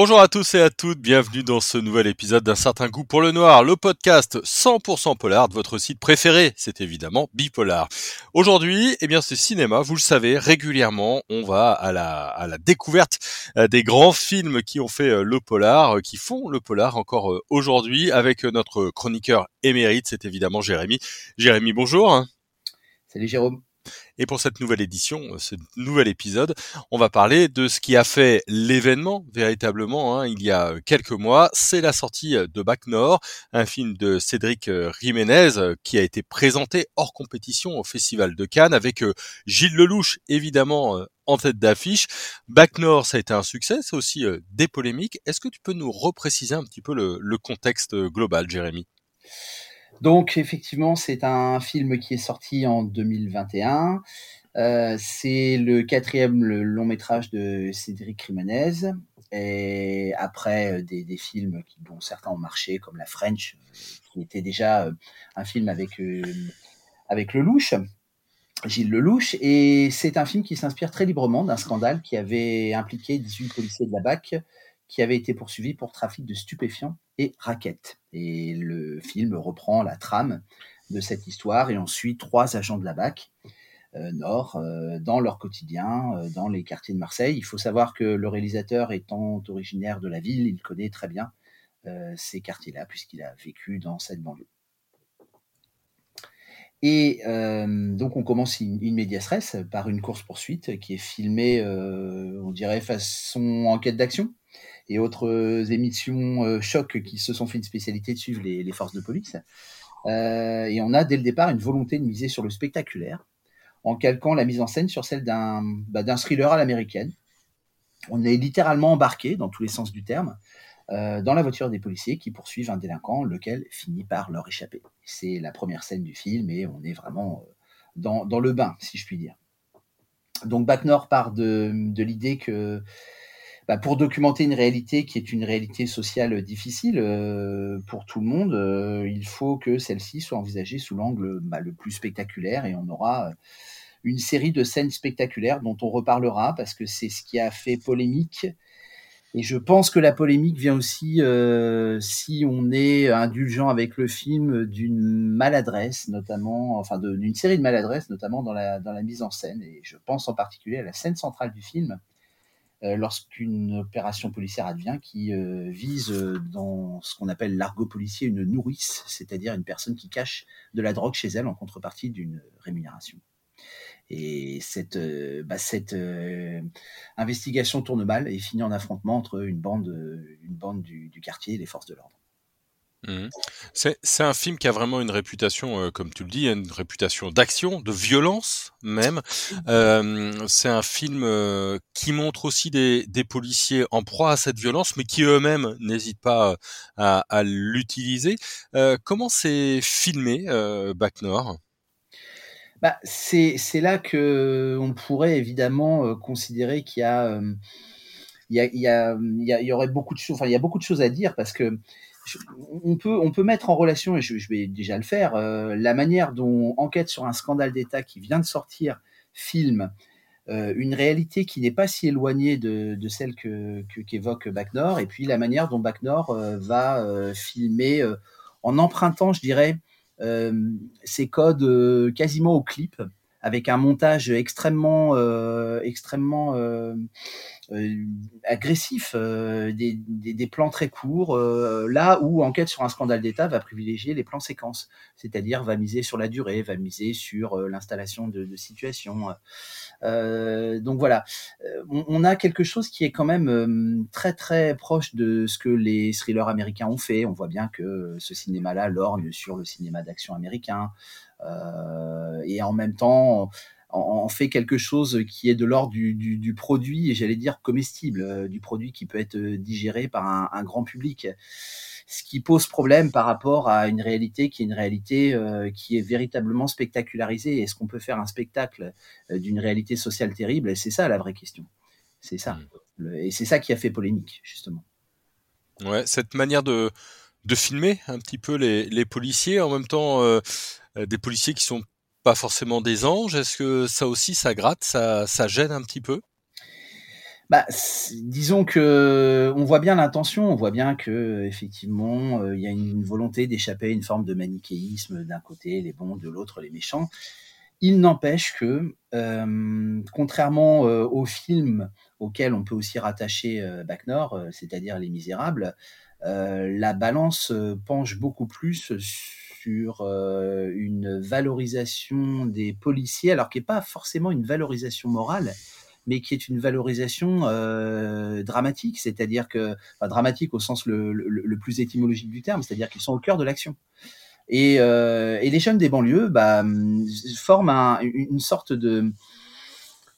Bonjour à tous et à toutes, bienvenue dans ce nouvel épisode d'un certain goût pour le noir, le podcast 100% polar de votre site préféré, c'est évidemment Bipolar. Aujourd'hui, eh bien c'est cinéma, vous le savez, régulièrement on va à la, à la découverte euh, des grands films qui ont fait euh, le polar, euh, qui font le polar encore aujourd'hui avec notre chroniqueur émérite, c'est évidemment Jérémy. Jérémy, bonjour. Salut Jérôme. Et pour cette nouvelle édition, euh, ce nouvel épisode, on va parler de ce qui a fait l'événement véritablement hein, il y a quelques mois. C'est la sortie de Bac Nord, un film de Cédric euh, Jiménez euh, qui a été présenté hors compétition au Festival de Cannes avec Gilles Lelouch évidemment en tête d'affiche. Bac Nord, ça a été un succès, c'est aussi des polémiques. Est-ce que tu peux nous repréciser un petit peu le contexte global, Jérémy? Donc effectivement, c'est un film qui est sorti en 2021. Euh, c'est le quatrième long métrage de Cédric Jiménez. Et après euh, des, films qui, dont certains ont marché, comme La French, euh, qui était déjà un film avec, avec Lelouch, Gilles Lelouch. Et c'est un film qui s'inspire très librement d'un scandale qui avait impliqué 18 policiers de la BAC qui avaient été poursuivis pour trafic de stupéfiants et raquettes. Et le film reprend la trame de cette histoire et on suit trois agents de la BAC euh, Nord euh, dans leur quotidien, euh, dans les quartiers de Marseille. Il faut savoir que le réalisateur étant originaire de la ville, il connaît très bien ces quartiers-là puisqu'il a vécu dans cette banlieue. Et donc on commence une, une par une course-poursuite qui est filmée, on dirait, façon enquête d'action et autres émissions euh, choc qui se sont fait une spécialité de suivre les, forces de police. Euh, et on a dès le départ une volonté de miser sur le spectaculaire en calquant la mise en scène sur celle d'un bah, thriller à l'américaine. On est littéralement embarqué, dans tous les sens du terme, euh, dans la voiture des policiers qui poursuivent un délinquant, lequel finit par leur échapper. C'est la première scène du film et on est vraiment dans, dans le bain, si je puis dire. Donc Bac part de, de l'idée que bah, pour documenter une réalité qui est une réalité sociale difficile euh, pour tout le monde, euh, il faut que celle-ci soit envisagée sous l'angle bah, le plus spectaculaire et on aura une série de scènes spectaculaires dont on reparlera parce que c'est ce qui a fait polémique. Et je pense que la polémique vient aussi, euh, si on est indulgent avec le film, d'une maladresse, notamment, enfin d'une série de maladresses, notamment dans la, dans la mise en scène. Et je pense en particulier à la scène centrale du film, euh, lorsqu'une opération policière advient qui euh, vise euh, dans ce qu'on appelle l'argot policier une nourrice, c'est-à-dire une personne qui cache de la drogue chez elle en contrepartie d'une rémunération. Et cette, bah, investigation tourne mal et finit en affrontement entre une bande, une bande du quartier et les forces de l'ordre. Mmh. C'est un film qui a vraiment une réputation, euh, comme tu le dis, une réputation d'action, de violence même. c'est un film euh, qui montre aussi des, policiers en proie à cette violence, mais qui eux-mêmes n'hésitent pas à, à l'utiliser. Euh, comment c'est filmé, Bac Nord bah, c'est là que on pourrait évidemment considérer qu'il y a y, y y, aurait beaucoup de choses, enfin, il y a beaucoup de choses à dire parce que on peut, mettre en relation, et je, vais déjà le faire, euh, la manière dont Enquête sur un scandale d'État qui vient de sortir filme euh, une réalité qui n'est pas si éloignée de, celle que, qu'évoque Nord, et puis la manière dont Bac Nord euh, va filmer en empruntant, je dirais, ses codes quasiment au clip, avec un montage extrêmement, extrêmement agressif, euh, des, plans très courts, euh, là où Enquête sur un scandale d'État va privilégier les plans séquences, c'est-à-dire va miser sur la durée, va miser sur l'installation de, situations. donc voilà, on, on, a quelque chose qui est quand même très très proche de ce que les thrillers américains ont fait. On voit bien que ce cinéma-là lorgne sur le cinéma d'action américain. et en même temps, en, fait quelque chose qui est de l'ordre du, produit, et j'allais dire comestible, euh, du produit qui peut être euh, digéré par un, grand public. Ce qui pose problème par rapport à une réalité qui est une réalité euh, qui est véritablement spectacularisée. Est-ce qu'on peut faire un spectacle d'une réalité sociale terrible? C'est ça la vraie question. C'est ça. Hmm. et c'est ça qui a fait polémique, justement. Ouais, cette manière de, de filmer un petit peu les, les policiers, en même temps des policiers qui sont forcément des anges. Est-ce que ça aussi, ça gratte, ça, gêne un petit peu? Bah, disons que on voit bien l'intention, on voit bien que effectivement il y a une volonté d'échapper à une forme de manichéisme d'un côté les bons, de l'autre les méchants. Il n'empêche que, euh, contrairement euh, aux films auxquels on peut aussi rattacher euh, Bac Nord, c'est-à-dire Les Misérables, la balance penche beaucoup plus sur une valorisation des policiers, alors qui n'est pas forcément une valorisation morale, mais qui est une valorisation dramatique, c'est-à-dire que dramatique au sens le, plus étymologique du terme, c'est-à-dire qu'ils sont au cœur de l'action. Et, euh, et les jeunes des banlieues bah, forment un, une sorte de,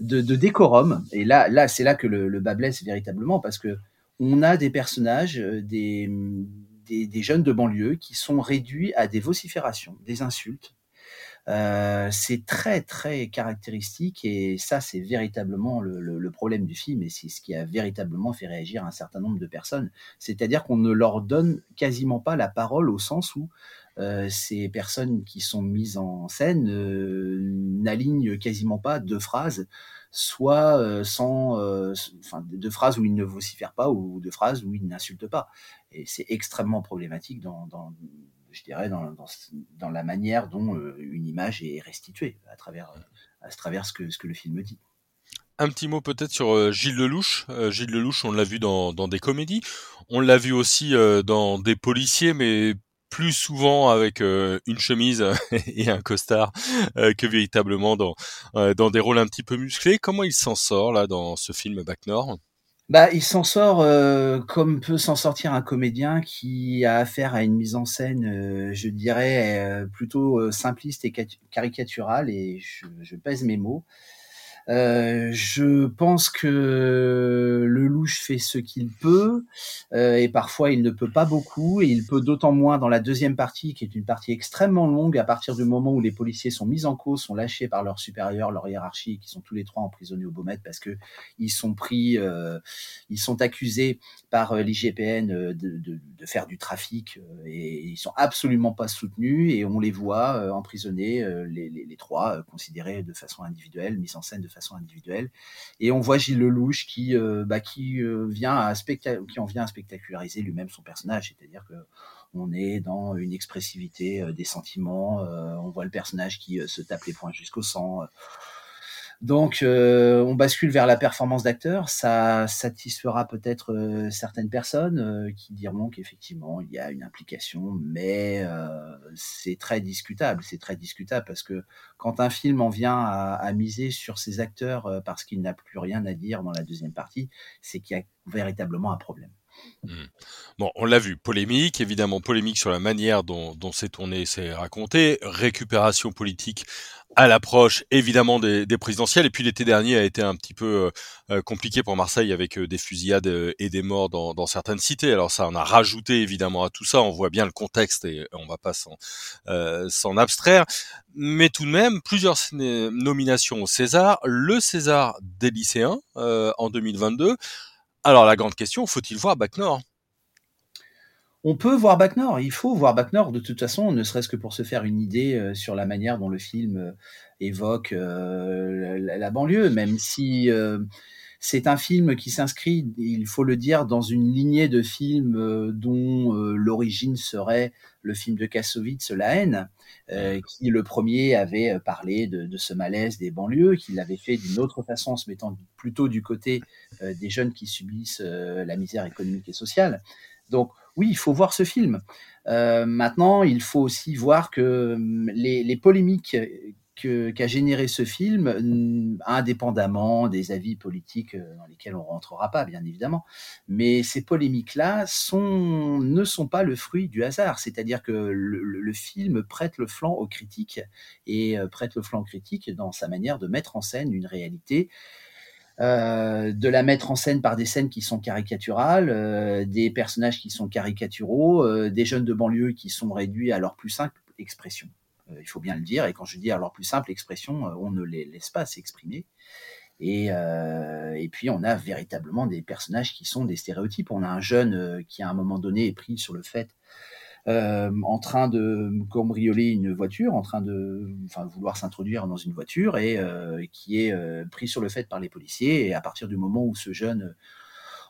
de, décorum. Et là, là c'est là que le, le bas blesse véritablement, parce que on a des personnages, euh, des, des, jeunes de banlieue qui sont réduits à des vociférations, des insultes. Euh, c'est très très caractéristique et ça c'est véritablement le, le, le, problème du film et c'est ce qui a véritablement fait réagir un certain nombre de personnes. C'est-à-dire qu'on ne leur donne quasiment pas la parole au sens où euh, ces personnes qui sont mises en scène euh, n'alignent quasiment pas deux phrases, soit euh, sans, enfin, deux phrases où ils ne vocifèrent pas ou deux phrases où ils n'insultent pas. Et c'est extrêmement problématique dans, je dirais, dans, la manière dont une image est restituée à travers, à travers ce, que, le film dit. Un petit mot peut-être sur Gilles Lelouch. Gilles Lelouch, on l'a vu dans, des comédies. On l'a vu aussi dans des policiers, mais plus souvent avec euh, une chemise et un costard euh, que véritablement dans euh, dans des rôles un petit peu musclés. Comment il s'en sort là dans ce film Bac Nord bah, il s'en sort comme peut s'en sortir un comédien qui a affaire à une mise en scène, je dirais, plutôt simpliste et caricaturale, et je pèse mes mots. Euh, je pense que le louche fait ce qu'il peut euh, et parfois il ne peut pas beaucoup et il peut d'autant moins dans la deuxième partie qui est une partie extrêmement longue à partir du moment où les policiers sont mis en cause, sont lâchés par leurs supérieurs, leur hiérarchie, qui sont tous les trois emprisonnés au Beaumet parce que ils sont pris, euh, ils sont accusés par euh, l'IGPN de, de, de, faire du trafic et ils sont absolument pas soutenus et on les voit emprisonnés les, les, les trois considérés de façon individuelle, mis en scène de façon individuelle. Et on voit Gilles Lelouch qui, euh, bah, qui, euh, vient à qui en vient à spectaculariser lui-même son personnage, c'est-à-dire que on est dans une expressivité euh, des sentiments, on voit le personnage qui se tape les poings jusqu'au sang. Donc, euh, on bascule vers la performance d'acteur. Ça satisfera peut-être euh, certaines personnes euh, qui diront qu'effectivement, il y a une implication, mais c'est très discutable. C'est très discutable parce que quand un film en vient à, à miser sur ses acteurs parce qu'il n'a plus rien à dire dans la deuxième partie, c'est qu'il y a véritablement un problème. Mmh. Bon, on l'a vu, polémique, évidemment polémique sur la manière dont, dont c'est tourné, c'est raconté, récupération politique à l'approche évidemment des, des, présidentielles. Et puis l'été dernier a été un petit peu euh, compliqué pour Marseille avec euh, des fusillades euh, et des morts dans, dans, certaines cités. Alors ça on a rajouté évidemment à tout ça. On voit bien le contexte et on va pas s'en s'en abstraire. Mais tout de même, plusieurs nominations au César. Le César des lycéens en 2022. Alors la grande question, faut-il voir Bac Nord on peut voir Bac Nord, il faut voir Bac Nord de toute façon, ne serait-ce que pour se faire une idée euh, sur la manière dont le film euh, évoque euh, la, banlieue, même si c'est un film qui s'inscrit, il faut le dire, dans une lignée de films dont l'origine serait le film de Kassovitz, La haine, qui le premier avait parlé de, de, ce malaise des banlieues, qui l'avait fait d'une autre façon en se mettant plutôt du côté des jeunes qui subissent la misère économique et sociale. Donc oui, il faut voir ce film. Euh, maintenant, il faut aussi voir que hum, les, les polémiques qu'a généré ce film, hum, indépendamment des avis politiques euh, dans lesquels on rentrera pas, bien évidemment, mais ces polémiques-là ne sont pas le fruit du hasard. C'est-à-dire que le, film prête le flanc aux critiques et euh, prête le flanc aux critiques dans sa manière de mettre en scène une réalité euh, de la mettre en scène par des scènes qui sont caricaturales, des personnages qui sont caricaturaux, des jeunes de banlieue qui sont réduits à leur plus simple expression. Il faut bien le dire, et quand je dis leur plus simple expression, on ne les laisse pas s'exprimer. Et, et, puis on a véritablement des personnages qui sont des stéréotypes. On a un jeune qui à un moment donné est pris sur le fait euh, en train de cambrioler une voiture, en train de vouloir s'introduire dans une voiture et euh, qui est euh, pris sur le fait par les policiers. Et à partir du moment où ce jeune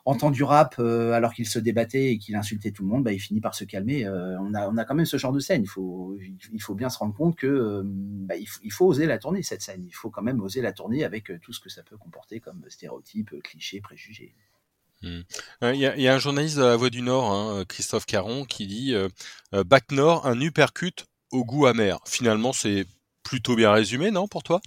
entend du rap alors qu'il se débattait et qu'il insultait tout le monde, bah, il finit par se calmer. on, a, on a quand même ce genre de scène. Il faut, il faut bien se rendre compte que bah, il, faut, oser la tourner, cette scène. Il faut quand même oser la tourner avec tout ce que ça peut comporter comme stéréotypes, clichés, préjugés. Hmm. Il y, a, un journaliste de la Voix du Nord, hein, Christophe Caron, qui dit euh, Bac un uppercut au goût amer. Finalement, c'est plutôt bien résumé, non, pour toi?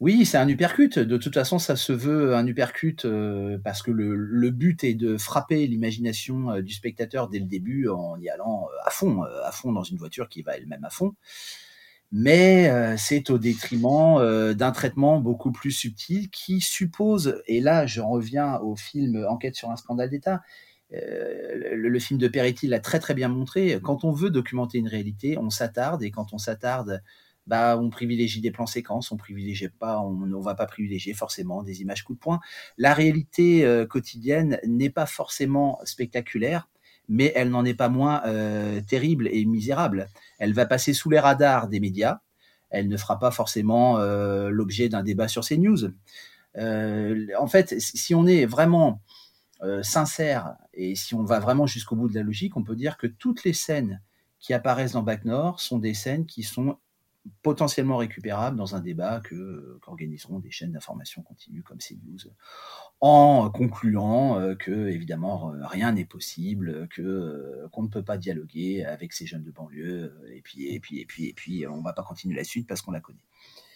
Oui, c'est un uppercut. De toute façon, ça se veut un uppercut euh, parce que le, but est de frapper l'imagination euh, du spectateur dès le début en y allant à fond, à fond dans une voiture qui va elle-même à fond mais euh, c'est au détriment euh, d'un traitement beaucoup plus subtil qui suppose, et là j'en reviens au film Enquête sur un scandale d'État, euh, le, film de Peretti l'a très très bien montré, quand on veut documenter une réalité, on s'attarde, et quand on s'attarde, bah, on privilégie des plans séquences, on privilégie pas, on ne va pas privilégier forcément des images coup de poing. La réalité quotidienne n'est pas forcément spectaculaire, mais elle n'en est pas moins euh, terrible et misérable. Elle va passer sous les radars des médias. Elle ne fera pas forcément euh, l'objet d'un débat sur ces news. Euh, en fait, si on est vraiment euh, sincère et si on va vraiment jusqu'au bout de la logique, on peut dire que toutes les scènes qui apparaissent dans Bac Nord sont des scènes qui sont potentiellement récupérables dans un débat que qu'organiseront des chaînes d'information continue comme CNews en concluant euh, que évidemment rien n'est possible, euh, qu'on ne peut pas dialoguer avec ces jeunes de banlieue et puis et puis et puis et puis on va pas continuer la suite parce qu'on la connaît.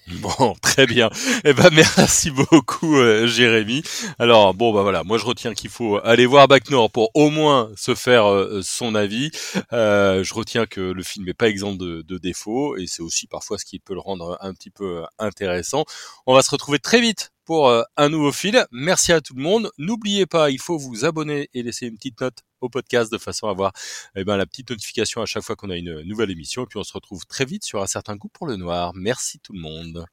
Bon, très bien. Eh ben merci beaucoup euh, Jérémy. Alors bon bah voilà, moi je retiens qu'il faut aller voir Bac Nord pour au moins se faire euh, son avis. Euh, je retiens que le film n'est pas exempt de, de défauts et c'est aussi parfois ce qui peut le rendre un petit peu intéressant. On va se retrouver très vite pour un nouveau fil. Merci à tout le monde. N'oubliez pas, il faut vous abonner et laisser une petite note au podcast de façon à avoir eh ben, la petite notification à chaque fois qu'on a une nouvelle émission. Et puis on se retrouve très vite sur un certain goût pour le noir. Merci tout le monde.